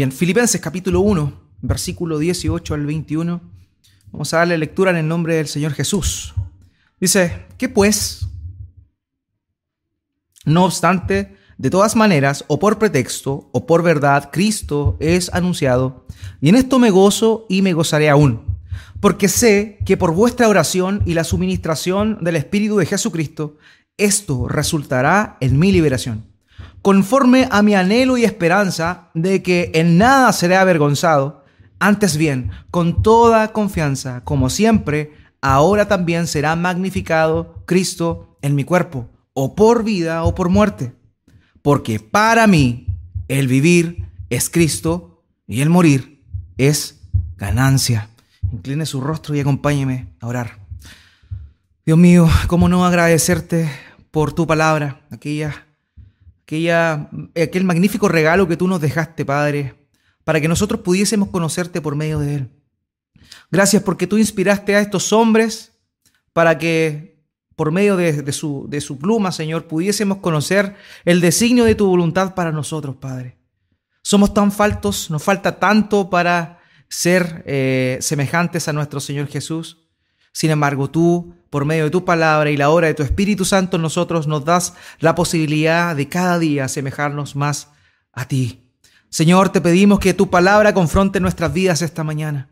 Bien, Filipenses capítulo 1, versículo 18 al 21. Vamos a darle lectura en el nombre del Señor Jesús. Dice, ¿qué pues? No obstante, de todas maneras, o por pretexto, o por verdad, Cristo es anunciado, y en esto me gozo y me gozaré aún, porque sé que por vuestra oración y la suministración del Espíritu de Jesucristo, esto resultará en mi liberación, conforme a mi anhelo y esperanza de que en nada seré avergonzado, antes bien, con toda confianza, como siempre, ahora también será magnificado Cristo en mi cuerpo, o por vida o por muerte porque para mí el vivir es Cristo y el morir es ganancia. Incline su rostro y acompáñeme a orar. Dios mío, ¿cómo no agradecerte por tu palabra, aquella, aquella, aquel magnífico regalo que tú nos dejaste, Padre, para que nosotros pudiésemos conocerte por medio de él? Gracias porque tú inspiraste a estos hombres para que por medio de, su, de su pluma, Señor, pudiésemos conocer el designio de tu voluntad para nosotros, Padre. Somos tan faltos, nos falta tanto para ser eh, semejantes a nuestro Señor Jesús. Sin embargo, tú, por medio de tu palabra y la obra de tu Espíritu Santo, nosotros nos das la posibilidad de cada día asemejarnos más a ti. Señor, te pedimos que tu palabra confronte nuestras vidas esta mañana,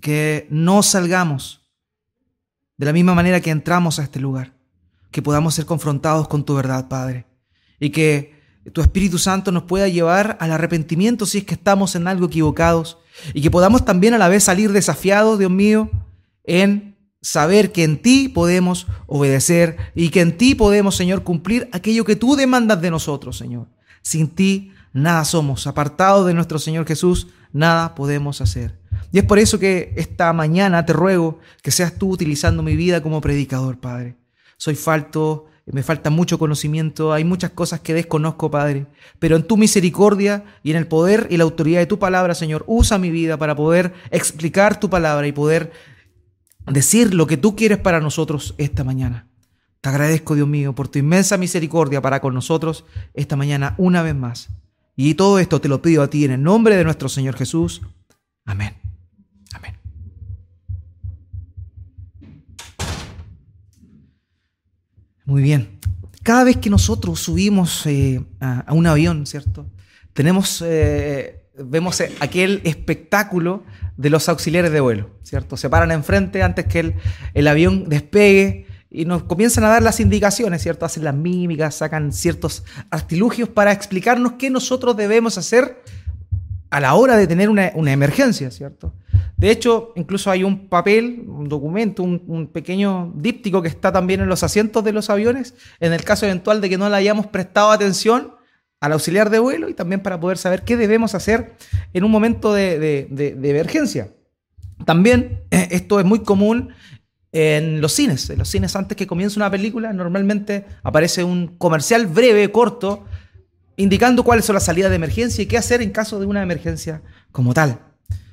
que no salgamos de la misma manera que entramos a este lugar, que podamos ser confrontados con tu verdad, Padre, y que tu Espíritu Santo nos pueda llevar al arrepentimiento si es que estamos en algo equivocados, y que podamos también a la vez salir desafiados, Dios mío, en saber que en ti podemos obedecer y que en ti podemos, Señor, cumplir aquello que tú demandas de nosotros, Señor. Sin ti nada somos, apartados de nuestro Señor Jesús, nada podemos hacer. Y es por eso que esta mañana te ruego que seas tú utilizando mi vida como predicador, Padre. Soy falto, me falta mucho conocimiento, hay muchas cosas que desconozco, Padre. Pero en tu misericordia y en el poder y la autoridad de tu palabra, Señor, usa mi vida para poder explicar tu palabra y poder decir lo que tú quieres para nosotros esta mañana. Te agradezco, Dios mío, por tu inmensa misericordia para con nosotros esta mañana una vez más. Y todo esto te lo pido a ti en el nombre de nuestro Señor Jesús. Amén. Amén. Muy bien. Cada vez que nosotros subimos eh, a, un avión, ¿cierto? Tenemos, eh, vemos eh, aquel espectáculo de los auxiliares de vuelo, ¿cierto? Se paran enfrente antes que el, el avión despegue y nos comienzan a dar las indicaciones, ¿cierto? Hacen las mímicas, sacan ciertos artilugios para explicarnos qué nosotros debemos hacer a la hora de tener una, emergencia, ¿cierto? De hecho, incluso hay un papel, un documento, un, pequeño díptico que está también en los asientos de los aviones, en el caso eventual de que no le hayamos prestado atención al auxiliar de vuelo y también para poder saber qué debemos hacer en un momento de, emergencia. También eh, esto es muy común en los cines. En los cines antes que comience una película normalmente aparece un comercial breve, corto, indicando cuáles son las salidas de emergencia y qué hacer en caso de una emergencia como tal.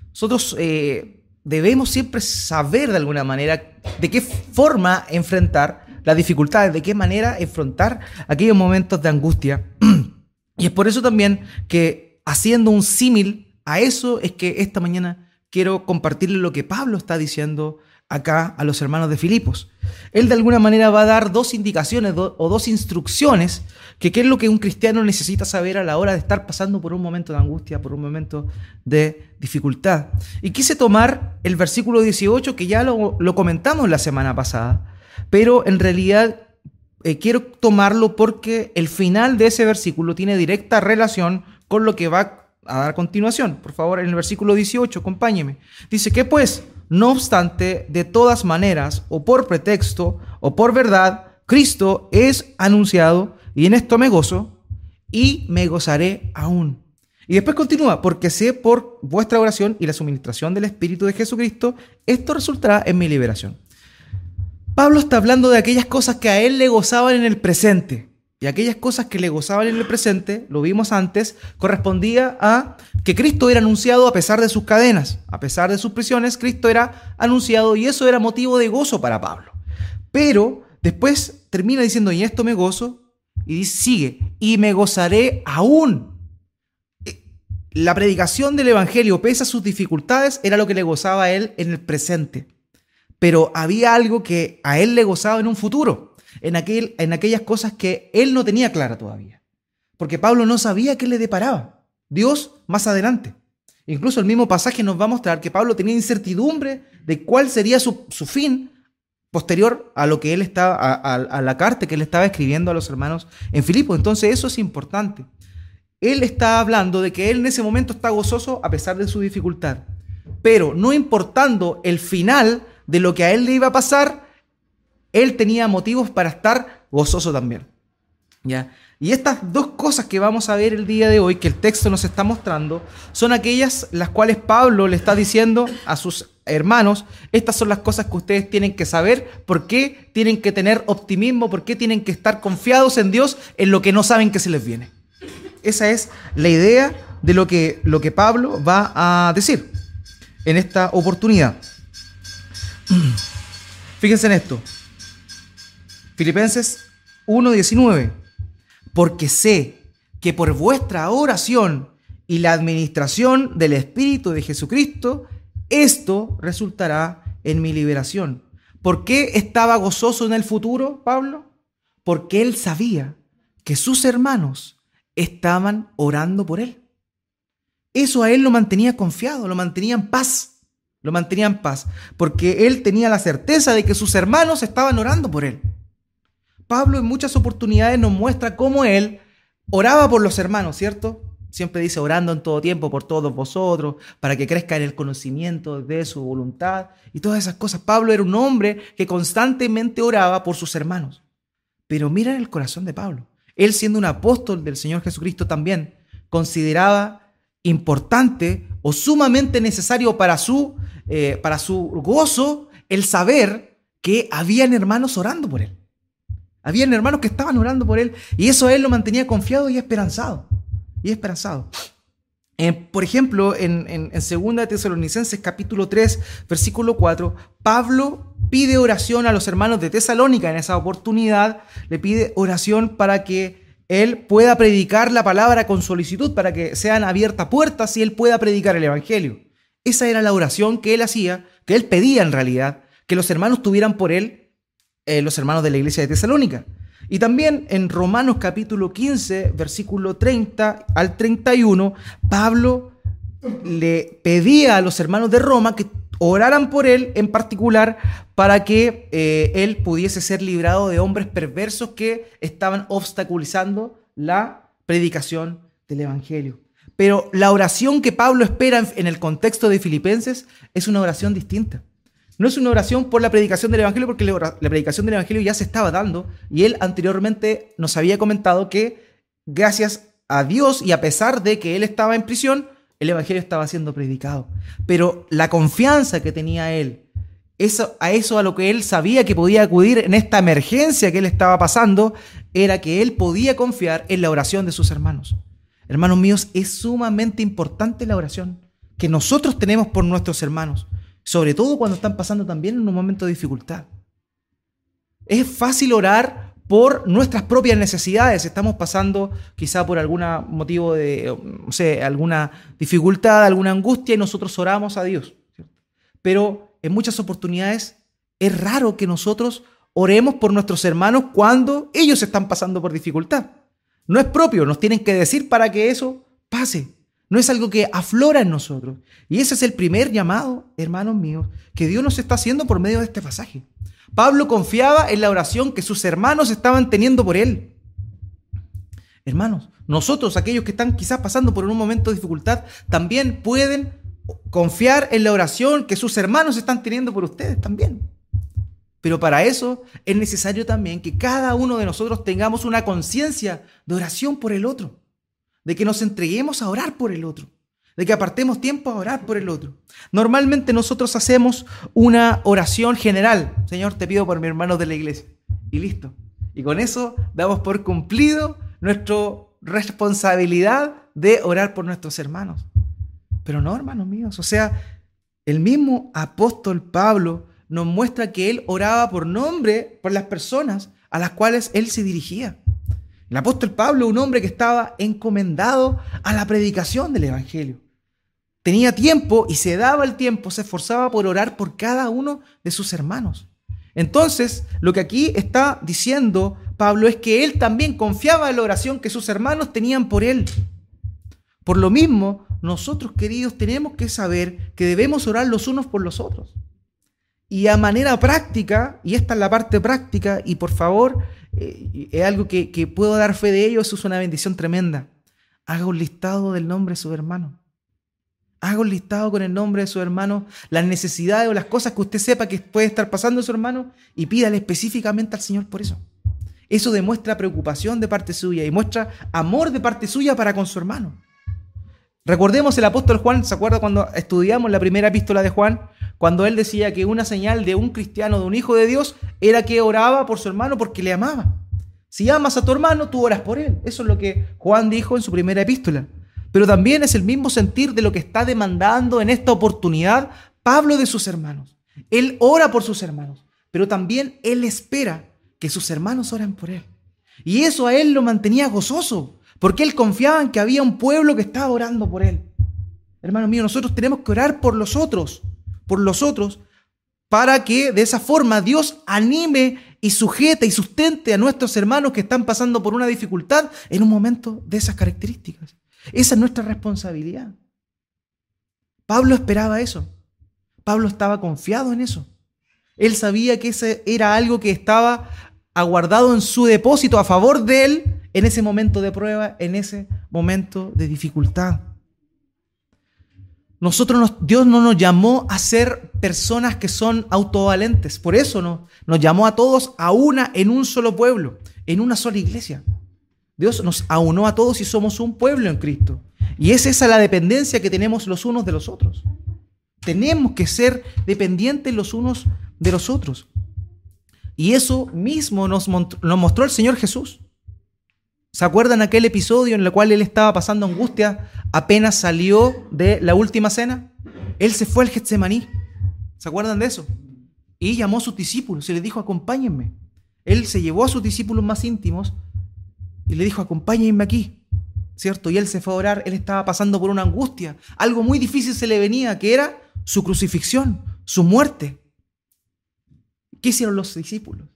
Nosotros eh, debemos siempre saber de alguna manera de qué forma enfrentar las dificultades, de qué manera enfrentar aquellos momentos de angustia. y es por eso también que haciendo un símil a eso es que esta mañana quiero compartirle lo que Pablo está diciendo acá a los hermanos de Filipos. Él de alguna manera va a dar dos indicaciones o dos instrucciones que qué es lo que un cristiano necesita saber a la hora de estar pasando por un momento de angustia, por un momento de dificultad. Y quise tomar el versículo 18 que ya lo, comentamos la semana pasada, pero en realidad eh, quiero tomarlo porque el final de ese versículo tiene directa relación con lo que va a dar continuación. Por favor, en el versículo 18, acompáñeme. Dice que pues no obstante, de todas maneras, o por pretexto, o por verdad, Cristo es anunciado, y en esto me gozo, y me gozaré aún. Y después continúa, porque sé por vuestra oración y la suministración del Espíritu de Jesucristo, esto resultará en mi liberación. Pablo está hablando de aquellas cosas que a él le gozaban en el presente. Y aquellas cosas que le gozaban en el presente, lo vimos antes, correspondía a que Cristo era anunciado a pesar de sus cadenas, a pesar de sus prisiones, Cristo era anunciado y eso era motivo de gozo para Pablo. Pero después termina diciendo, y esto me gozo, y sigue, y me gozaré aún. la predicación del Evangelio, pese a sus dificultades, era lo que le gozaba a él en el presente. Pero había algo que a él le gozaba en un futuro, en, aquel, en aquellas cosas que él no tenía clara todavía. Porque Pablo no sabía qué le deparaba. Dios más adelante. Incluso el mismo pasaje nos va a mostrar que Pablo tenía incertidumbre de cuál sería su, fin posterior a lo que él estaba, a, la carta que él estaba escribiendo a los hermanos en Filipo. Entonces eso es importante él está hablando de que él en ese momento está gozoso a pesar de su dificultad. Pero no importando el final de lo que a él le iba a pasar, él tenía motivos para estar gozoso también. ¿Ya? Y estas dos cosas que vamos a ver el día de hoy, que el texto nos está mostrando, son aquellas las cuales Pablo le está diciendo a sus hermanos, estas son las cosas que ustedes tienen que saber, por qué tienen que tener optimismo, por qué tienen que estar confiados en Dios en lo que no saben que se les viene. Esa es la idea de lo que, lo que Pablo va a decir en esta oportunidad. Fíjense en esto. Filipenses 1.19. Porque sé que por vuestra oración y la administración del Espíritu de Jesucristo, esto resultará en mi liberación. ¿Por qué estaba gozoso en el futuro, Pablo? Porque él sabía que sus hermanos estaban orando por él. Eso a él lo mantenía confiado, lo mantenía en paz, lo mantenía en paz, porque él tenía la certeza de que sus hermanos estaban orando por él. Pablo en muchas oportunidades nos muestra cómo él oraba por los hermanos, ¿cierto? Siempre dice orando en todo tiempo por todos vosotros, para que crezca en el conocimiento de su voluntad y todas esas cosas. Pablo era un hombre que constantemente oraba por sus hermanos. Pero mira el corazón de Pablo. Él siendo un apóstol del Señor Jesucristo también consideraba importante o sumamente necesario para su, eh, para su gozo el saber que habían hermanos orando por él. Habían hermanos que estaban orando por él y eso él lo mantenía confiado y esperanzado. Y esperanzado. por ejemplo, en, en, 2 Tesalonicenses capítulo 3, versículo 4, Pablo pide oración a los hermanos de Tesalónica en esa oportunidad, le pide oración para que él pueda predicar la palabra con solicitud, para que sean abiertas puertas y él pueda predicar el Evangelio. Esa era la oración que él hacía, que él pedía en realidad, que los hermanos tuvieran por él, eh, los hermanos de la iglesia de Tesalónica. Y también en Romanos capítulo 15, versículo 30 al 31, Pablo le pedía a los hermanos de Roma que oraran por él en particular para que eh, él pudiese ser librado de hombres perversos que estaban obstaculizando la predicación del Evangelio. Pero la oración que Pablo espera en el contexto de Filipenses es una oración distinta. No es una oración por la predicación del Evangelio, porque la predicación del Evangelio ya se estaba dando y él anteriormente nos había comentado que gracias a Dios y a pesar de que él estaba en prisión, el Evangelio estaba siendo predicado. Pero la confianza que tenía él, eso, a eso a lo que él sabía que podía acudir en esta emergencia que él estaba pasando, era que él podía confiar en la oración de sus hermanos. Hermanos míos, es sumamente importante la oración que nosotros tenemos por nuestros hermanos, sobre todo cuando están pasando también en un momento de dificultad. Es fácil orar por nuestras propias necesidades. Estamos pasando quizá por algún motivo de, no sé, alguna dificultad, alguna angustia y nosotros oramos a Dios. Pero en muchas oportunidades es raro que nosotros oremos por nuestros hermanos cuando ellos están pasando por dificultad. No es propio, nos tienen que decir para que eso pase. No es algo que aflora en nosotros. Y ese es el primer llamado, hermanos míos, que Dios nos está haciendo por medio de este pasaje. Pablo confiaba en la oración que sus hermanos estaban teniendo por él. Hermanos, nosotros, aquellos que están quizás pasando por un momento de dificultad, también pueden confiar en la oración que sus hermanos están teniendo por ustedes también. Pero para eso es necesario también que cada uno de nosotros tengamos una conciencia de oración por el otro, de que nos entreguemos a orar por el otro de que apartemos tiempo a orar por el otro. Normalmente nosotros hacemos una oración general. Señor, te pido por mi hermano de la iglesia. Y listo. Y con eso damos por cumplido nuestra responsabilidad de orar por nuestros hermanos. Pero no, hermanos míos. O sea, el mismo apóstol Pablo nos muestra que él oraba por nombre por las personas a las cuales él se dirigía. El apóstol Pablo, un hombre que estaba encomendado a la predicación del Evangelio. Tenía tiempo y se daba el tiempo, se esforzaba por orar por cada uno de sus hermanos. Entonces, lo que aquí está diciendo Pablo es que él también confiaba en la oración que sus hermanos tenían por él. Por lo mismo, nosotros queridos tenemos que saber que debemos orar los unos por los otros. Y a manera práctica, y esta es la parte práctica, y por favor, eh, es algo que, que, puedo dar fe de ello, eso es una bendición tremenda. Haga un listado del nombre de su hermano. Haga un listado con el nombre de su hermano, las necesidades o las cosas que usted sepa que puede estar pasando su hermano y pídale específicamente al Señor por eso. Eso demuestra preocupación de parte suya y muestra amor de parte suya para con su hermano. Recordemos el apóstol Juan, ¿se acuerda cuando estudiamos la primera epístola de Juan? Cuando él decía que una señal de un cristiano, de un hijo de Dios, era que oraba por su hermano porque le amaba. Si amas a tu hermano, tú oras por él. Eso es lo que Juan dijo en su primera epístola. Pero también es el mismo sentir de lo que está demandando en esta oportunidad Pablo de sus hermanos. Él ora por sus hermanos, pero también él espera que sus hermanos oren por él. Y eso a él lo mantenía gozoso, porque él confiaba en que había un pueblo que estaba orando por él. Hermano mío, nosotros tenemos que orar por los otros, por los otros, para que de esa forma Dios anime y sujete y sustente a nuestros hermanos que están pasando por una dificultad en un momento de esas características. Esa es nuestra responsabilidad. Pablo esperaba eso. Pablo estaba confiado en eso. Él sabía que ese era algo que estaba aguardado en su depósito a favor de él en ese momento de prueba, en ese momento de dificultad. Nosotros Dios no nos llamó a ser personas que son autovalentes, por eso no, nos llamó a todos a una en un solo pueblo, en una sola iglesia. Dios nos aunó a todos y somos un pueblo en Cristo. Y es esa la dependencia que tenemos los unos de los otros. Tenemos que ser dependientes los unos de los otros. Y eso mismo nos, mostró el Señor Jesús. ¿Se acuerdan aquel episodio en el cual él estaba pasando angustia apenas salió de la última cena? Él se fue al Getsemaní. ¿Se acuerdan de eso? Y llamó a sus discípulos y les dijo, acompáñenme. Él se llevó a sus discípulos más íntimos y le dijo, acompáñenme aquí. ¿Cierto? Y él se fue a orar, él estaba pasando por una angustia. Algo muy difícil se le venía, que era su crucifixión, su muerte. ¿Qué hicieron los discípulos?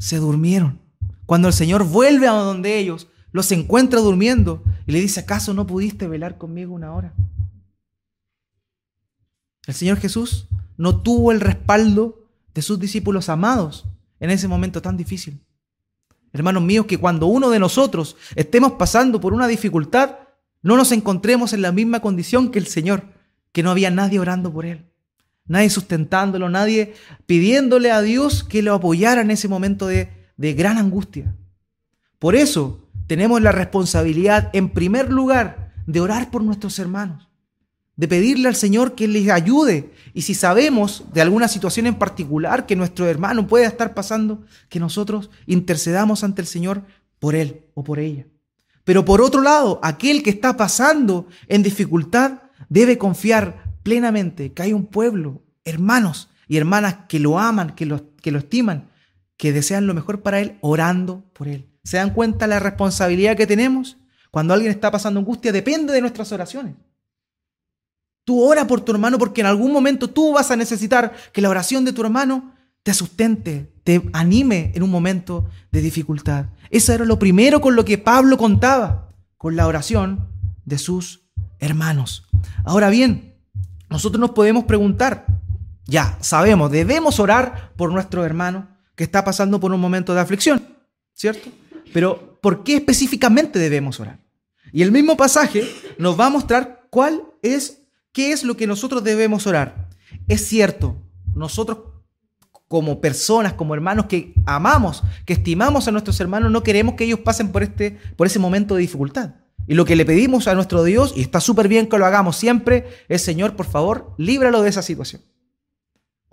Se durmieron. Cuando el Señor vuelve a donde ellos, los encuentra durmiendo y le dice, ¿acaso no pudiste velar conmigo una hora? El Señor Jesús no tuvo el respaldo de sus discípulos amados en ese momento tan difícil. Hermanos míos, que cuando uno de nosotros estemos pasando por una dificultad, no nos encontremos en la misma condición que el Señor, que no había nadie orando por él nadie sustentándolo, nadie pidiéndole a Dios que lo apoyara en ese momento de, de gran angustia. Por eso tenemos la responsabilidad, en primer lugar, de orar por nuestros hermanos, de pedirle al Señor que les ayude. Y si sabemos de alguna situación en particular que nuestro hermano pueda estar pasando, que nosotros intercedamos ante el Señor por él o por ella. Pero por otro lado, aquel que está pasando en dificultad debe confiar plenamente que hay un pueblo, hermanos y hermanas que lo aman, que lo, que lo estiman, que desean lo mejor para él, orando por él. ¿Se dan cuenta la responsabilidad que tenemos? Cuando alguien está pasando angustia, depende de nuestras oraciones. Tú ora por tu hermano porque en algún momento tú vas a necesitar que la oración de tu hermano te sustente, te anime en un momento de dificultad. Eso era lo primero con lo que Pablo contaba, con la oración de sus hermanos. Ahora bien, nosotros nos podemos preguntar, ya sabemos, debemos orar por nuestro hermano que está pasando por un momento de aflicción, ¿cierto? Pero ¿por qué específicamente debemos orar? Y el mismo pasaje nos va a mostrar cuál es, qué es lo que nosotros debemos orar. Es cierto, nosotros como personas, como hermanos que amamos, que estimamos a nuestros hermanos, no queremos que ellos pasen por, este, por ese momento de dificultad. Y lo que le pedimos a nuestro Dios, y está súper bien que lo hagamos siempre, es Señor, por favor, líbralo de esa situación.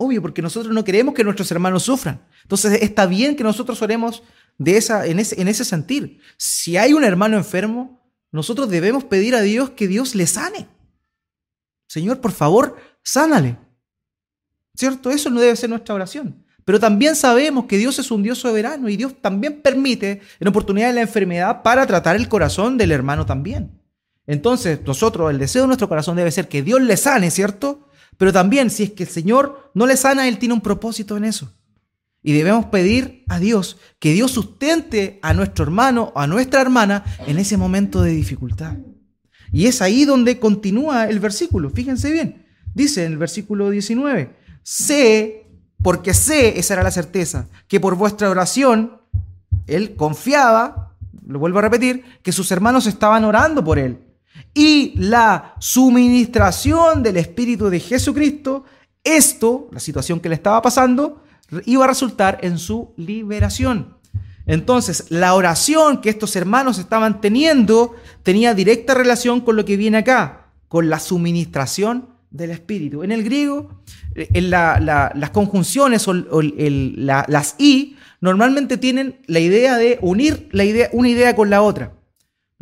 Obvio, porque nosotros no queremos que nuestros hermanos sufran. Entonces está bien que nosotros oremos de esa, en, ese, en ese sentir. Si hay un hermano enfermo, nosotros debemos pedir a Dios que Dios le sane. Señor, por favor, sánale. ¿Cierto? Eso no debe ser nuestra oración. Pero también sabemos que Dios es un Dios soberano y Dios también permite en oportunidad la enfermedad para tratar el corazón del hermano también. Entonces, nosotros, el deseo de nuestro corazón debe ser que Dios le sane, ¿cierto? Pero también, si es que el Señor no le sana, Él tiene un propósito en eso. Y debemos pedir a Dios que Dios sustente a nuestro hermano o a nuestra hermana en ese momento de dificultad. Y es ahí donde continúa el versículo. Fíjense bien. Dice en el versículo 19, sé, porque sé, esa era la certeza, que por vuestra oración, él confiaba, lo vuelvo a repetir, que sus hermanos estaban orando por él. Y la suministración del Espíritu de Jesucristo, esto, la situación que le estaba pasando, iba a resultar en su liberación. Entonces, la oración que estos hermanos estaban teniendo tenía directa relación con lo que viene acá, con la suministración del Espíritu. En el griego, en las conjunciones o, las i normalmente tienen la idea de unir una idea con la otra.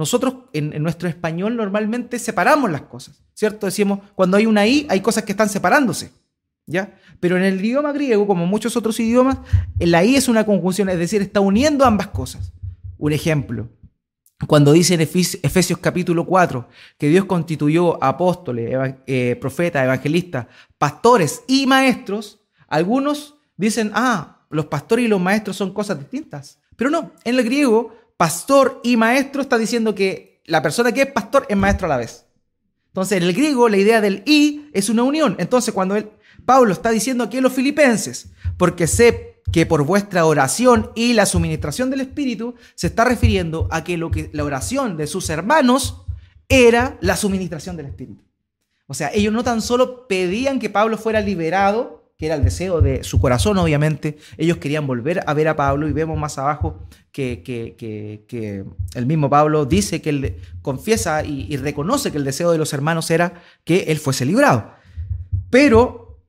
Nosotros en, nuestro español normalmente separamos las cosas, ¿cierto? Decimos, cuando hay una i hay cosas que están separándose. ¿Ya? Pero en el idioma griego, como muchos otros idiomas, la I es una conjunción, es decir, está uniendo ambas cosas. Un ejemplo, cuando dice en Efesios capítulo 4 que Dios constituyó apóstoles, eh, profetas, evangelistas, pastores y maestros, algunos dicen, ah, los pastores y los maestros son cosas distintas. Pero no, en el griego, pastor y maestro está diciendo que la persona que es pastor es maestro a la vez. Entonces, en el griego, la idea del y es una unión. Entonces, cuando él, Pablo está diciendo aquí a los filipenses, porque sé que por vuestra oración y la suministración del Espíritu se está refiriendo a que, lo que la oración de sus hermanos era la suministración del Espíritu. O sea, ellos no tan solo pedían que Pablo fuera liberado, que era el deseo de su corazón, obviamente, ellos querían volver a ver a Pablo y vemos más abajo que, el mismo Pablo dice que él confiesa y, y reconoce que el deseo de los hermanos era que él fuese librado. Pero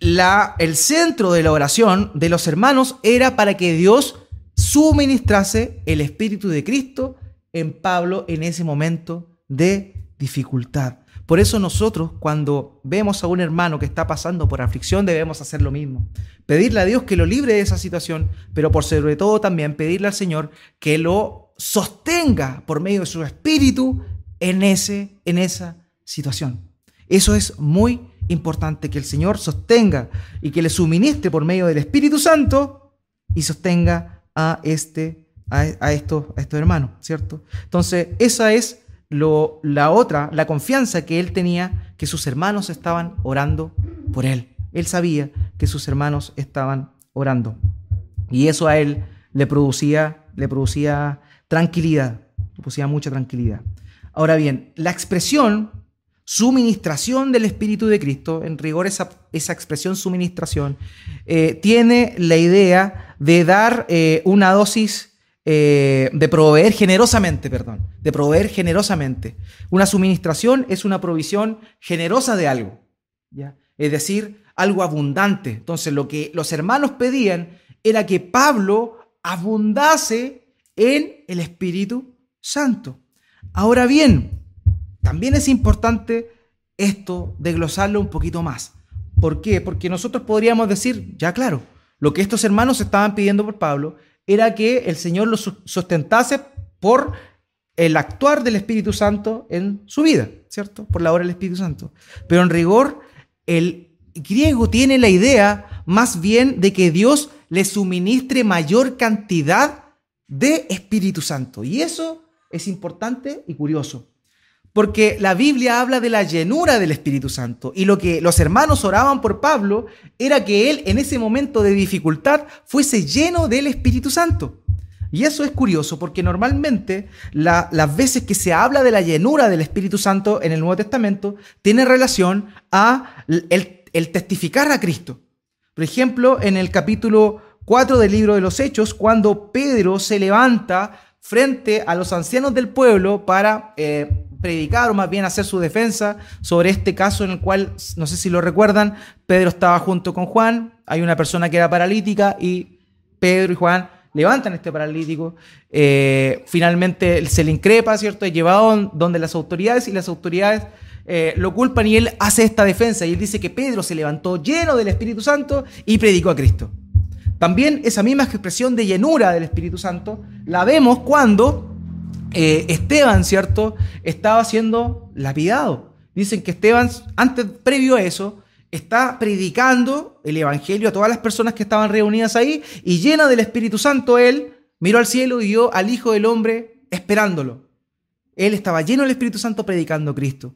la, el centro de la oración de los hermanos era para que Dios suministrase el Espíritu de Cristo en Pablo en ese momento de dificultad. Por eso nosotros cuando vemos a un hermano que está pasando por aflicción debemos hacer lo mismo. Pedirle a Dios que lo libre de esa situación, pero por sobre todo también pedirle al Señor que lo sostenga por medio de su espíritu en, ese, en esa situación. Eso es muy importante que el Señor sostenga y que le suministre por medio del Espíritu Santo y sostenga a este a, estos, a estos hermanos, ¿cierto? Entonces, esa es la otra, la confianza que él tenía, que sus hermanos estaban orando por él. Él sabía que sus hermanos estaban orando. Y eso a él le producía, le producía tranquilidad, le producía mucha tranquilidad. Ahora bien, la expresión suministración del Espíritu de Cristo, en rigor esa, esa expresión suministración, eh, tiene la idea de dar eh, una dosis, eh, de proveer generosamente, perdón, de proveer generosamente. Una suministración es una provisión generosa de algo, ¿ya? es decir, algo abundante. Entonces lo que los hermanos pedían era que Pablo abundase en el Espíritu Santo. Ahora bien, también es importante esto de glosarlo un poquito más. ¿Por qué? Porque nosotros podríamos decir, ya claro, lo que estos hermanos estaban pidiendo por Pablo era que el Señor los sustentase por el actuar del Espíritu Santo en su vida, ¿cierto? Por la obra del Espíritu Santo. Pero en rigor, el griego tiene la idea más bien de que Dios le suministre mayor cantidad de Espíritu Santo. Y eso es importante y curioso. Porque la Biblia habla de la llenura del Espíritu Santo y lo que los hermanos oraban por Pablo era que él en ese momento de dificultad fuese lleno del Espíritu Santo. Y eso es curioso porque normalmente las veces que se habla de la llenura del Espíritu Santo en el Nuevo Testamento tiene relación a el, testificar a Cristo. Por ejemplo, en el capítulo 4 del libro de los Hechos, cuando Pedro se levanta frente a los ancianos del pueblo para eh, predicar o más bien hacer su defensa sobre este caso en el cual, no sé si lo recuerdan, Pedro estaba junto con Juan, hay una persona que era paralítica y Pedro y Juan levantan este paralítico, eh, finalmente se le increpa, ¿cierto? Es llevado donde las autoridades y las autoridades eh, lo culpan y él hace esta defensa y él dice que Pedro se levantó lleno del Espíritu Santo y predicó a Cristo. También esa misma expresión de llenura del Espíritu Santo la vemos cuando eh, Esteban, ¿cierto?, estaba siendo lapidado. Dicen que Esteban, antes, previo a eso, está predicando el Evangelio a todas las personas que estaban reunidas ahí y llena del Espíritu Santo, él miró al cielo y vio al Hijo del Hombre esperándolo. Él estaba lleno del Espíritu Santo predicando Cristo.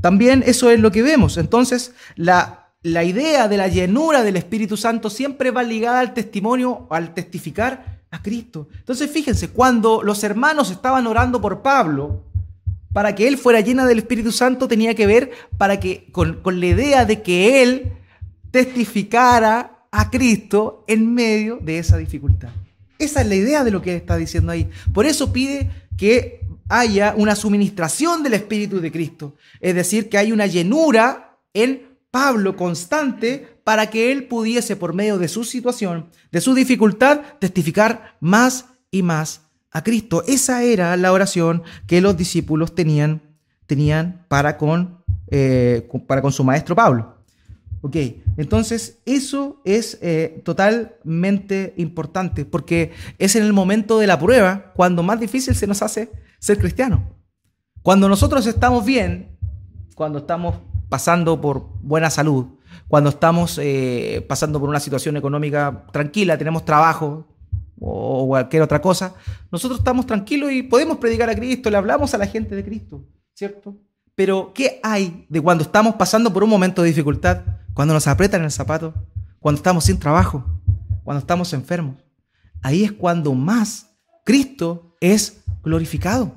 También eso es lo que vemos. Entonces, la, la idea de la llenura del Espíritu Santo siempre va ligada al testimonio, al testificar a Cristo. Entonces, fíjense, cuando los hermanos estaban orando por Pablo, para que él fuera llena del Espíritu Santo, tenía que ver para que, con, con la idea de que él testificara a Cristo en medio de esa dificultad. Esa es la idea de lo que está diciendo ahí. Por eso pide que haya una suministración del Espíritu de Cristo. Es decir, que hay una llenura en Pablo constante para que él pudiese, por medio de su situación, de su dificultad, testificar más y más a Cristo. Esa era la oración que los discípulos tenían, tenían para, con, eh, para con su maestro Pablo. Ok, entonces eso es eh, totalmente importante porque es en el momento de la prueba cuando más difícil se nos hace ser cristiano. Cuando nosotros estamos bien, cuando estamos pasando por buena salud, cuando estamos eh, pasando por una situación económica tranquila, tenemos trabajo o cualquier otra cosa, nosotros estamos tranquilos y podemos predicar a Cristo, le hablamos a la gente de Cristo, ¿cierto? Pero ¿qué hay de cuando estamos pasando por un momento de dificultad? Cuando nos apretan el zapato, cuando estamos sin trabajo, cuando estamos enfermos. Ahí es cuando más Cristo es glorificado.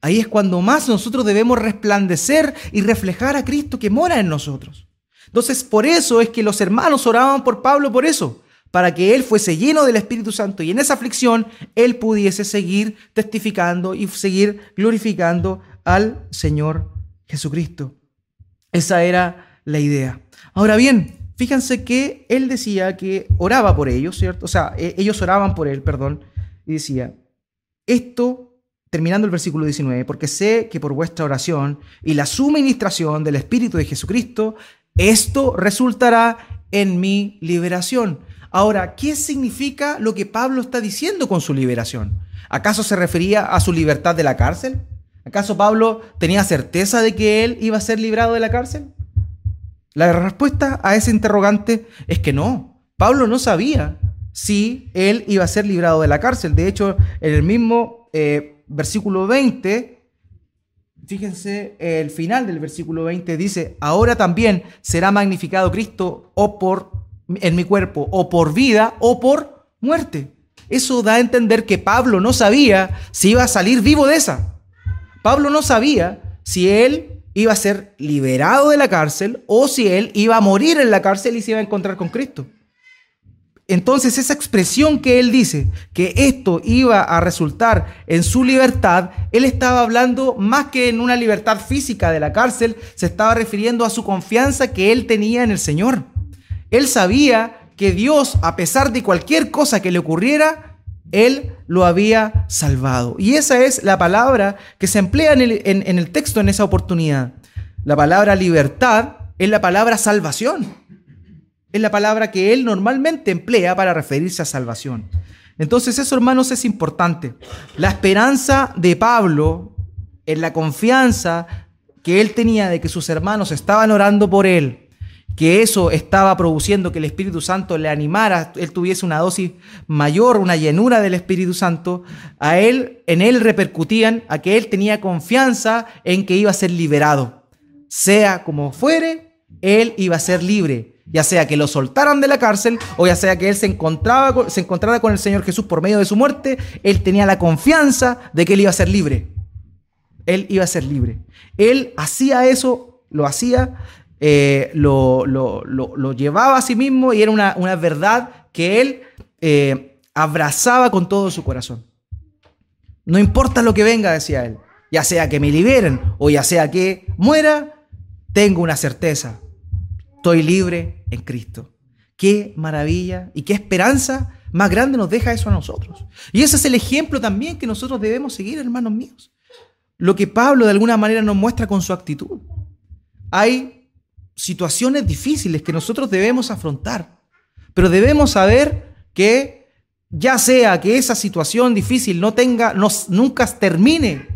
Ahí es cuando más nosotros debemos resplandecer y reflejar a Cristo que mora en nosotros. Entonces, por eso es que los hermanos oraban por Pablo por eso, para que él fuese lleno del Espíritu Santo y en esa aflicción él pudiese seguir testificando y seguir glorificando al Señor Jesucristo. Esa era la idea. Ahora bien, fíjense que él decía que oraba por ellos, ¿cierto? O sea, e, ellos oraban por él, perdón, y decía, esto, terminando el versículo 19, porque sé que por vuestra oración y la suministración del Espíritu de Jesucristo, esto resultará en mi liberación. Ahora, ¿qué significa lo que Pablo está diciendo con su liberación? ¿Acaso se refería a su libertad de la cárcel? ¿Acaso Pablo tenía certeza de que él iba a ser librado de la cárcel? La respuesta a ese interrogante es que no. Pablo no sabía si él iba a ser librado de la cárcel. De hecho, en el mismo eh, versículo 20, fíjense, el final del versículo 20 dice, ahora también será magnificado Cristo o por, en mi cuerpo, o por vida, o por muerte. Eso da a entender que Pablo no sabía si iba a salir vivo de esa. Pablo no sabía si él iba a ser liberado de la cárcel o si él iba a morir en la cárcel y se iba a encontrar con Cristo. Entonces esa expresión que él dice, que esto iba a resultar en su libertad, él estaba hablando más que en una libertad física de la cárcel, se estaba refiriendo a su confianza que él tenía en el Señor. Él sabía que Dios, a pesar de cualquier cosa que le ocurriera, él lo había salvado. Y esa es la palabra que se emplea en el, texto en esa oportunidad. La palabra libertad es la palabra salvación. Es la palabra que él normalmente emplea para referirse a salvación. Entonces eso, hermanos, es importante. La esperanza de Pablo en la confianza que él tenía de que sus hermanos estaban orando por él, que eso estaba produciendo que el Espíritu Santo le animara, él tuviese una dosis mayor, una llenura del Espíritu Santo, a él, en él repercutían a que él tenía confianza en que iba a ser liberado. Sea como fuere, él iba a ser libre, ya sea que lo soltaran de la cárcel o ya sea que él se, encontraba, se encontrara con el Señor Jesús por medio de su muerte, él tenía la confianza de que él iba a ser libre. Él iba a ser libre. Él hacía eso, lo hacía eh, lo, llevaba a sí mismo y era una, verdad que él eh, abrazaba con todo su corazón. No importa lo que venga, decía él, ya sea que me liberen o ya sea que muera, tengo una certeza, estoy libre en Cristo. Qué maravilla y qué esperanza más grande nos deja eso a nosotros. Y ese es el ejemplo también que nosotros debemos seguir, hermanos míos. Lo que Pablo de alguna manera nos muestra con su actitud. Hay situaciones difíciles que nosotros debemos afrontar. Pero debemos saber que ya sea que esa situación difícil no tenga, nunca termine,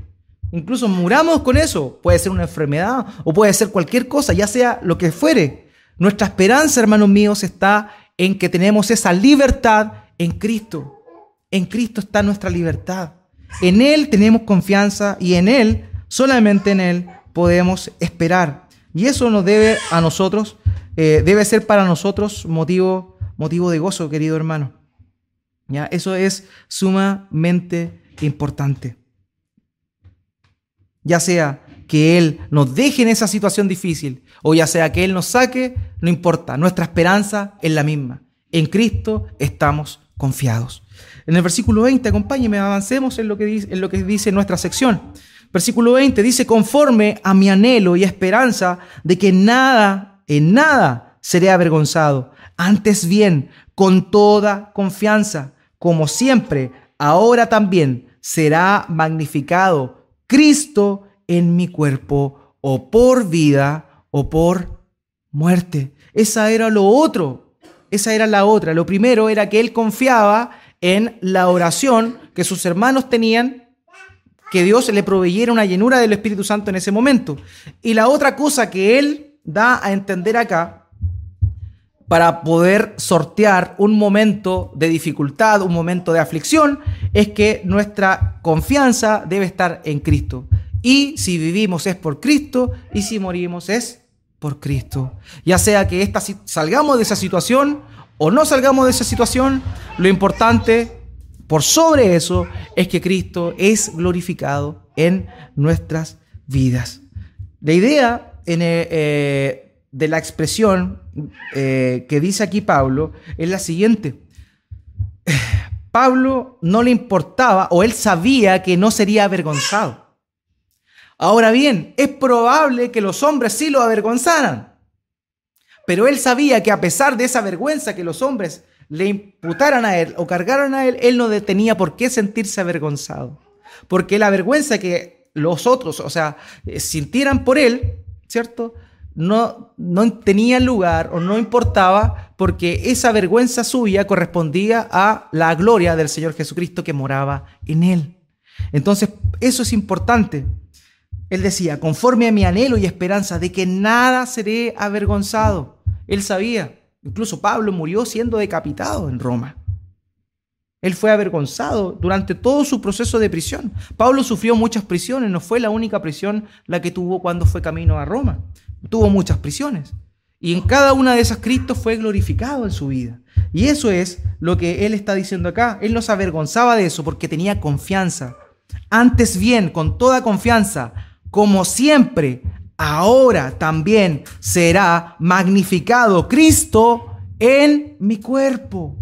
incluso muramos con eso, puede ser una enfermedad o puede ser cualquier cosa, ya sea lo que fuere. Nuestra esperanza, hermanos míos, está en que tenemos esa libertad en Cristo. En Cristo está nuestra libertad. En Él tenemos confianza y en Él, solamente en Él, podemos esperar. Y eso nos debe a nosotros, eh, debe ser para nosotros motivo, motivo de gozo, querido hermano. ¿Ya? Eso es sumamente importante. Ya sea que Él nos deje en esa situación difícil o ya sea que Él nos saque, no importa, nuestra esperanza es la misma. En Cristo estamos confiados. En el versículo 20, acompáñeme, avancemos en lo que dice, en lo que dice nuestra sección. Versículo 20 dice, conforme a mi anhelo y esperanza de que nada, en nada seré avergonzado. Antes bien, con toda confianza, como siempre, ahora también será magnificado Cristo en mi cuerpo, o por vida o por muerte. Esa era lo otro, esa era la otra. Lo primero era que él confiaba en la oración que sus hermanos tenían, que Dios le proveyera una llenura del Espíritu Santo en ese momento. Y la otra cosa que él da a entender acá, para poder sortear un momento de dificultad, un momento de aflicción, es que nuestra confianza debe estar en Cristo. Y si vivimos es por Cristo y si morimos es por Cristo. Ya sea que esta, salgamos de esa situación o no salgamos de esa situación, lo importante por sobre eso es que Cristo es glorificado en nuestras vidas. La idea eh, eh, de la expresión eh, que dice aquí Pablo es la siguiente. Pablo no le importaba o él sabía que no sería avergonzado. Ahora bien, es probable que los hombres sí lo avergonzaran. Pero él sabía que a pesar de esa vergüenza que los hombres le imputaran a él o cargaran a él, él no tenía por qué sentirse avergonzado. Porque la vergüenza que los otros, o sea, eh, sintieran por él, ¿cierto? No, no tenía lugar o no importaba porque esa vergüenza suya correspondía a la gloria del Señor Jesucristo que moraba en él. Entonces, eso es importante. Él decía, conforme a mi anhelo y esperanza de que nada seré avergonzado. Él sabía, incluso Pablo murió siendo decapitado en Roma. Él fue avergonzado durante todo su proceso de prisión. Pablo sufrió muchas prisiones, no fue la única prisión la que tuvo cuando fue camino a Roma. Tuvo muchas prisiones. Y en cada una de esas Cristo fue glorificado en su vida. Y eso es lo que él está diciendo acá. Él no se avergonzaba de eso porque tenía confianza. Antes bien, con toda confianza, como siempre, ahora también será magnificado Cristo en mi cuerpo.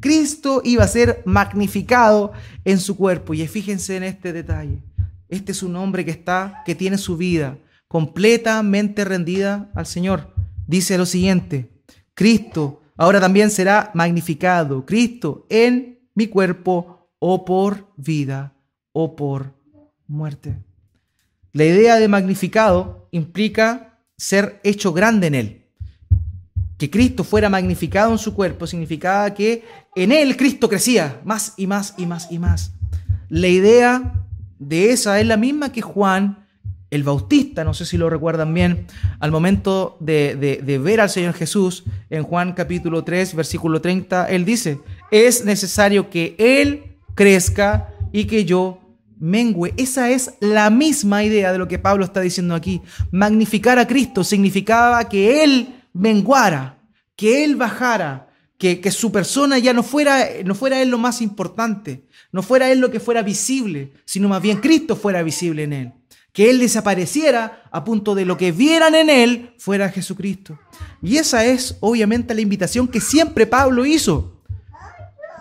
Cristo iba a ser magnificado en su cuerpo. Y fíjense en este detalle. Este es un hombre que está, que tiene su vida completamente rendida al Señor. Dice lo siguiente: Cristo ahora también será magnificado. Cristo en mi cuerpo, o por vida, o por muerte. La idea de magnificado implica ser hecho grande en él. Que Cristo fuera magnificado en su cuerpo significaba que en él Cristo crecía más y más y más y más. La idea de esa es la misma que Juan el Bautista, no sé si lo recuerdan bien, al momento de, de, ver al Señor Jesús en Juan capítulo 3, versículo 30, él dice, es necesario que Él crezca y que yo mengue. Esa es la misma idea de lo que Pablo está diciendo aquí. Magnificar a Cristo significaba que Él menguara, que Él bajara, que, que, su persona ya no fuera, no fuera Él lo más importante, no fuera Él lo que fuera visible, sino más bien Cristo fuera visible en Él. Que Él desapareciera a punto de lo que vieran en Él fuera Jesucristo. Y esa es obviamente la invitación que siempre Pablo hizo.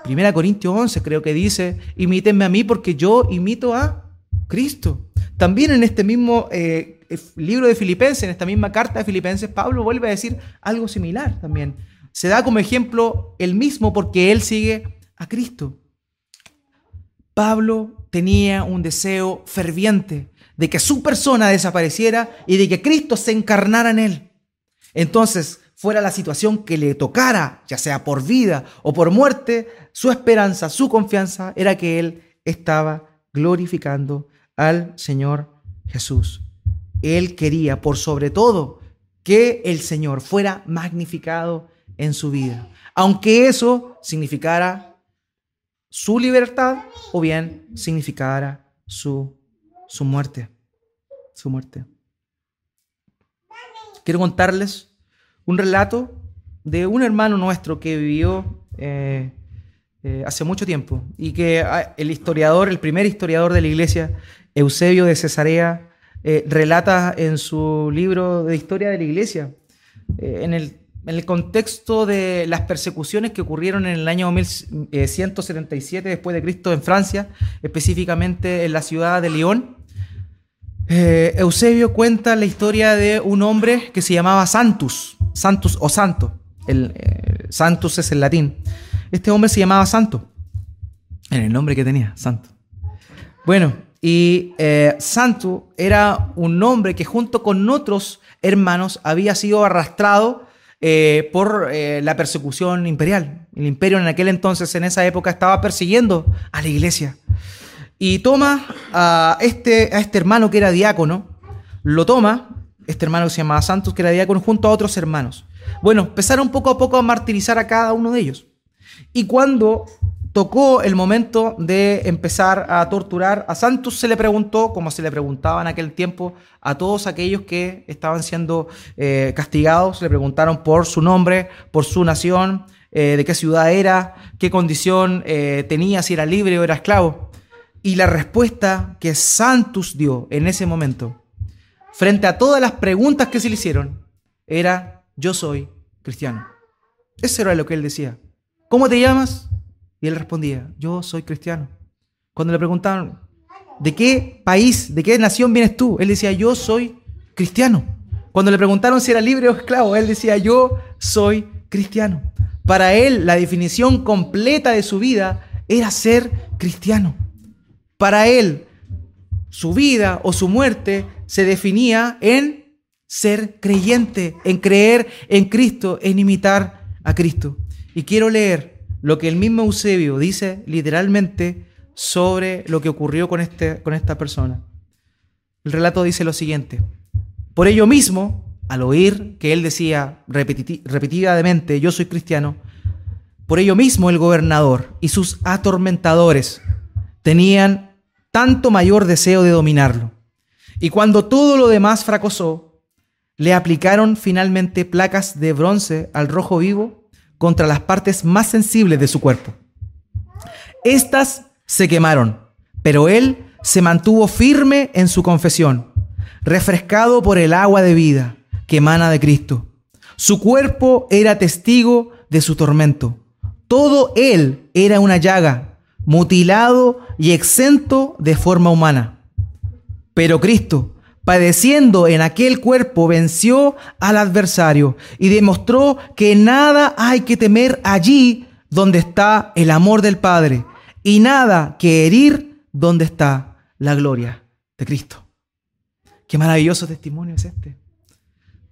Primera Corintios 11 creo que dice, imítenme a mí porque yo imito a Cristo. También en este mismo eh, libro de Filipenses, en esta misma carta de Filipenses, Pablo vuelve a decir algo similar también. Se da como ejemplo el mismo porque él sigue a Cristo. Pablo tenía un deseo ferviente de que su persona desapareciera y de que Cristo se encarnara en él. Entonces, fuera la situación que le tocara, ya sea por vida o por muerte, su esperanza, su confianza era que él estaba glorificando al Señor Jesús. Él quería, por sobre todo, que el Señor fuera magnificado en su vida, aunque eso significara su libertad o bien significara su, su muerte. Su muerte. Quiero contarles un relato de un hermano nuestro que vivió eh, eh, hace mucho tiempo y que ah, el historiador, el primer historiador de la iglesia, Eusebio de Cesarea, eh, relata en su libro de historia de la iglesia, en el, en, el, contexto de las persecuciones que ocurrieron en el año 1177 después de Cristo en Francia, específicamente en la ciudad de León. Eusebio cuenta la historia de un hombre que se llamaba Santus, Santus o Santo, el, Santus es el latín, este hombre se llamaba Santo. En el nombre que tenía, Santo. Bueno, y eh, Santo era un nombre que junto con otros hermanos había sido arrastrado eh, por eh, la persecución imperial. El imperio en aquel entonces, en esa época, estaba persiguiendo a la iglesia. Y toma a este, a este hermano que era diácono, lo toma, este hermano que se llamaba Santos, que era diácono, junto a otros hermanos. Bueno, empezaron poco a poco a martirizar a cada uno de ellos. Y cuando tocó el momento de empezar a torturar a Santos, se le preguntó, como se le preguntaba en aquel tiempo a todos aquellos que estaban siendo eh, castigados, le preguntaron por su nombre, por su nación, eh, de qué ciudad era, qué condición eh, tenía, si era libre o era esclavo. Y la respuesta que Santos dio en ese momento, frente a todas las preguntas que se le hicieron, era, yo soy cristiano. Eso era lo que él decía. ¿cómo te llamas? Y él respondía, yo soy cristiano. Cuando le preguntaban, ¿de qué país, de qué nación vienes tú? Él decía, yo soy cristiano. Cuando le preguntaron si era libre o esclavo, él decía, yo soy cristiano. Para él, la definición completa de su vida era ser cristiano. Para él, su vida o su muerte se definía en ser creyente, en creer en Cristo, en imitar a Cristo. Y quiero leer lo que el mismo Eusebio dice literalmente sobre lo que ocurrió con, este, con esta persona. El relato dice lo siguiente. Por ello mismo, al oír que él decía repetidamente, yo soy cristiano, por ello mismo el gobernador y sus atormentadores tenían tanto mayor deseo de dominarlo. Y cuando todo lo demás fracasó, le aplicaron finalmente placas de bronce al rojo vivo contra las partes más sensibles de su cuerpo. Estas se quemaron, pero él se mantuvo firme en su confesión, refrescado por el agua de vida que emana de Cristo. Su cuerpo era testigo de su tormento. Todo él era una llaga, mutilado y exento de forma humana. Pero Cristo, padeciendo en aquel cuerpo, venció al adversario y demostró que nada hay que temer allí donde está el amor del Padre y nada que herir donde está la gloria de Cristo. Qué maravilloso testimonio es este.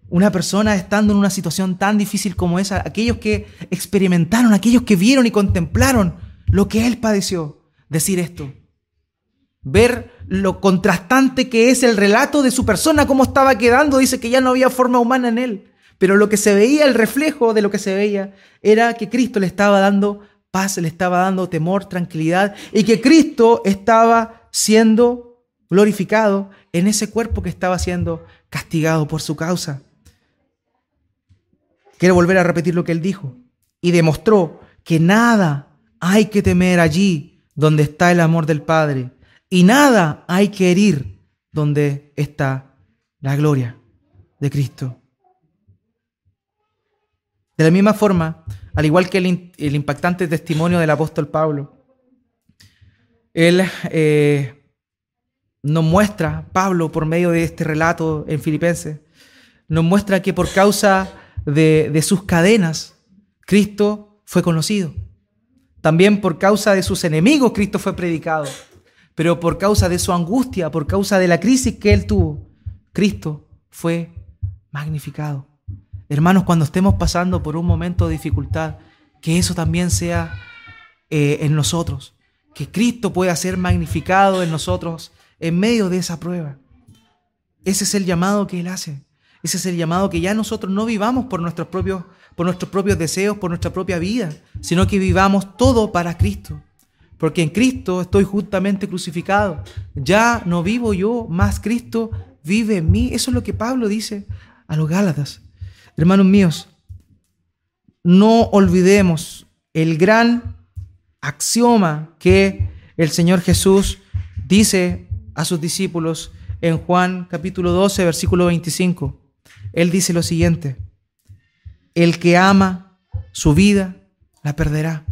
Una persona estando en una situación tan difícil como esa, aquellos que experimentaron, aquellos que vieron y contemplaron lo que Él padeció, decir esto, ver lo contrastante que es el relato de su persona, cómo estaba quedando, dice que ya no había forma humana en él. Pero lo que se veía, el reflejo de lo que se veía, era que Cristo le estaba dando paz, le estaba dando temor, tranquilidad, y que Cristo estaba siendo glorificado en ese cuerpo que estaba siendo castigado por su causa. Quiero volver a repetir lo que él dijo. Y demostró que nada hay que temer allí donde está el amor del Padre y nada hay que herir donde está la gloria de Cristo. De la misma forma, al igual que el, impactante testimonio del apóstol Pablo, él eh, nos muestra, Pablo, por medio de este relato en Filipenses, nos muestra que por causa de, de sus cadenas, Cristo fue conocido. También por causa de sus enemigos, Cristo fue predicado pero por causa de su angustia, por causa de la crisis que él tuvo, Cristo fue magnificado. Hermanos, cuando estemos pasando por un momento de dificultad, que eso también sea eh, en nosotros, que Cristo pueda ser magnificado en nosotros en medio de esa prueba. Ese es el llamado que Él hace. Ese es el llamado que ya nosotros no vivamos por nuestros propios, por nuestros propios deseos, por nuestra propia vida, sino que vivamos todo para Cristo. Porque en Cristo estoy justamente crucificado. Ya no vivo yo, más Cristo vive en mí. Eso es lo que Pablo dice a los Gálatas. Hermanos míos, no olvidemos el gran axioma que el Señor Jesús dice a sus discípulos en Juan capítulo 12, versículo 25. Él dice lo siguiente, el que ama su vida, la perderá.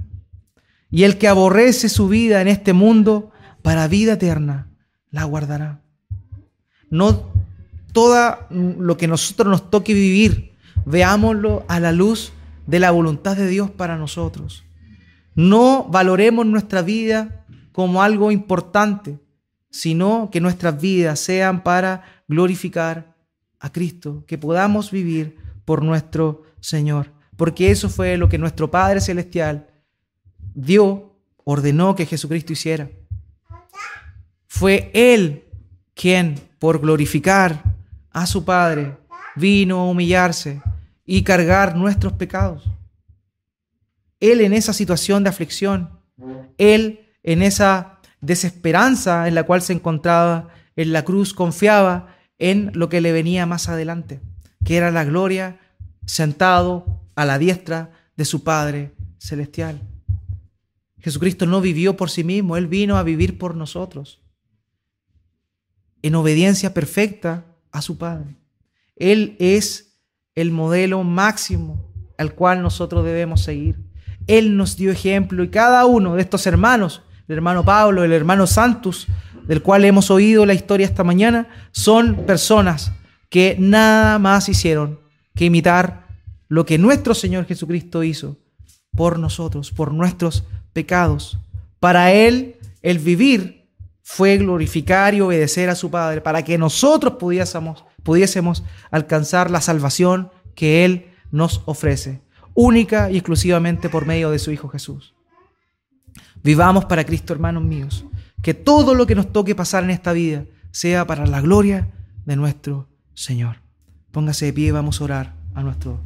Y el que aborrece su vida en este mundo, para vida eterna, la guardará. No todo lo que nosotros nos toque vivir, veámoslo a la luz de la voluntad de Dios para nosotros. No valoremos nuestra vida como algo importante, sino que nuestras vidas sean para glorificar a Cristo, que podamos vivir por nuestro Señor. Porque eso fue lo que nuestro Padre Celestial dio, ordenó que Jesucristo hiciera. Fue Él quien, por glorificar a su Padre, vino a humillarse y cargar nuestros pecados. Él en esa situación de aflicción, Él en esa desesperanza en la cual se encontraba en la cruz, confiaba en lo que le venía más adelante, que era la gloria sentado a la diestra de su Padre Celestial. Jesucristo no vivió por sí mismo, Él vino a vivir por nosotros, en obediencia perfecta a su Padre. Él es el modelo máximo al cual nosotros debemos seguir. Él nos dio ejemplo y cada uno de estos hermanos el hermano Pablo, el hermano Santos, del cual hemos oído la historia esta mañana, son personas que nada más hicieron que imitar lo que nuestro Señor Jesucristo hizo por nosotros, por nuestros pecados. Para Él, el vivir fue glorificar y obedecer a su Padre, para que nosotros pudiésemos, pudiésemos alcanzar la salvación que Él nos ofrece, única y exclusivamente por medio de su Hijo Jesús. Vivamos para Cristo, hermanos míos. Que todo lo que nos toque pasar en esta vida sea para la gloria de nuestro Señor. Póngase de pie, vamos a orar a nuestro